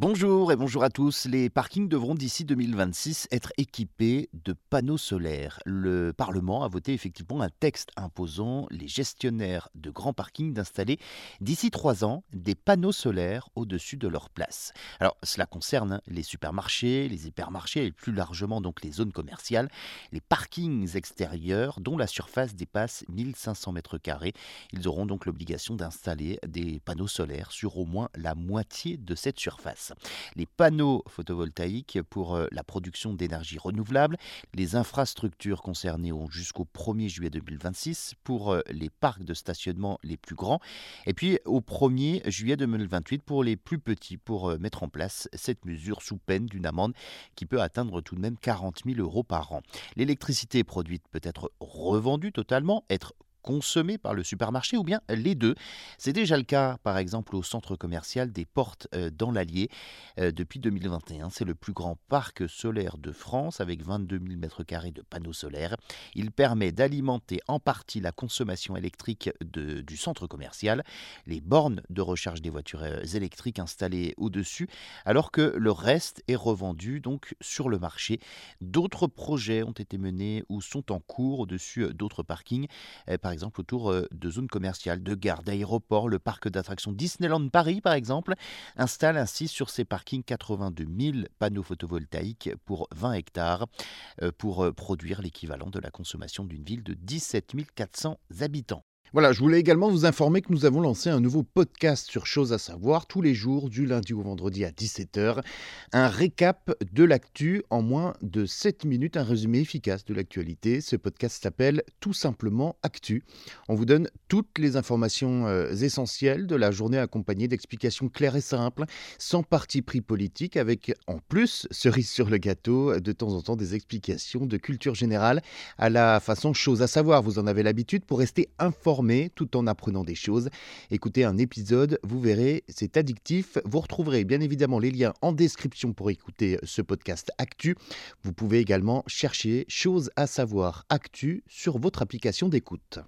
Bonjour et bonjour à tous. Les parkings devront d'ici 2026 être équipés de panneaux solaires. Le Parlement a voté effectivement un texte imposant les gestionnaires de grands parkings d'installer d'ici trois ans des panneaux solaires au-dessus de leur place. Alors cela concerne les supermarchés, les hypermarchés et plus largement donc les zones commerciales, les parkings extérieurs dont la surface dépasse 1500 mètres carrés. Ils auront donc l'obligation d'installer des panneaux solaires sur au moins la moitié de cette surface les panneaux photovoltaïques pour euh, la production d'énergie renouvelable. Les infrastructures concernées ont jusqu'au 1er juillet 2026 pour euh, les parcs de stationnement les plus grands. Et puis au 1er juillet 2028 pour les plus petits pour euh, mettre en place cette mesure sous peine d'une amende qui peut atteindre tout de même 40 000 euros par an. L'électricité produite peut être revendue totalement, être consommés par le supermarché ou bien les deux. C'est déjà le cas par exemple au centre commercial des Portes euh, dans l'Allier euh, depuis 2021. C'est le plus grand parc solaire de France avec 22 000 m2 de panneaux solaires. Il permet d'alimenter en partie la consommation électrique du centre commercial, les bornes de recharge des voitures euh, électriques installées au-dessus, alors que le reste est revendu donc sur le marché. D'autres projets ont été menés ou sont en cours au-dessus d'autres parkings. Par exemple autour euh, de zones commerciales, de gares, d'aéroports. Le parc d'attractions Disneyland Paris, par exemple, installe ainsi sur ses parkings 82 000 panneaux photovoltaïques pour 20 hectares euh, pour euh, produire l'équivalent de la consommation d'une ville de 17 400 habitants. Voilà, je voulais également vous informer que nous avons lancé un nouveau podcast sur choses à savoir tous les jours du lundi au vendredi à 17h. Un récap de l'actu en moins de 7 minutes, un résumé efficace de l'actualité. Ce podcast s'appelle tout simplement Actu. On vous donne toutes les informations euh, essentielles de la journée accompagnées d'explications claires et simples, sans parti pris politique, avec en plus, cerise sur le gâteau, de temps en temps des explications de culture générale à la façon chose à savoir. Vous en avez l'habitude pour rester informé tout en apprenant des choses. Écoutez un épisode, vous verrez, c'est addictif. Vous retrouverez bien évidemment les liens en description pour écouter ce podcast Actu. Vous pouvez également chercher Choses à savoir Actu sur votre application d'écoute.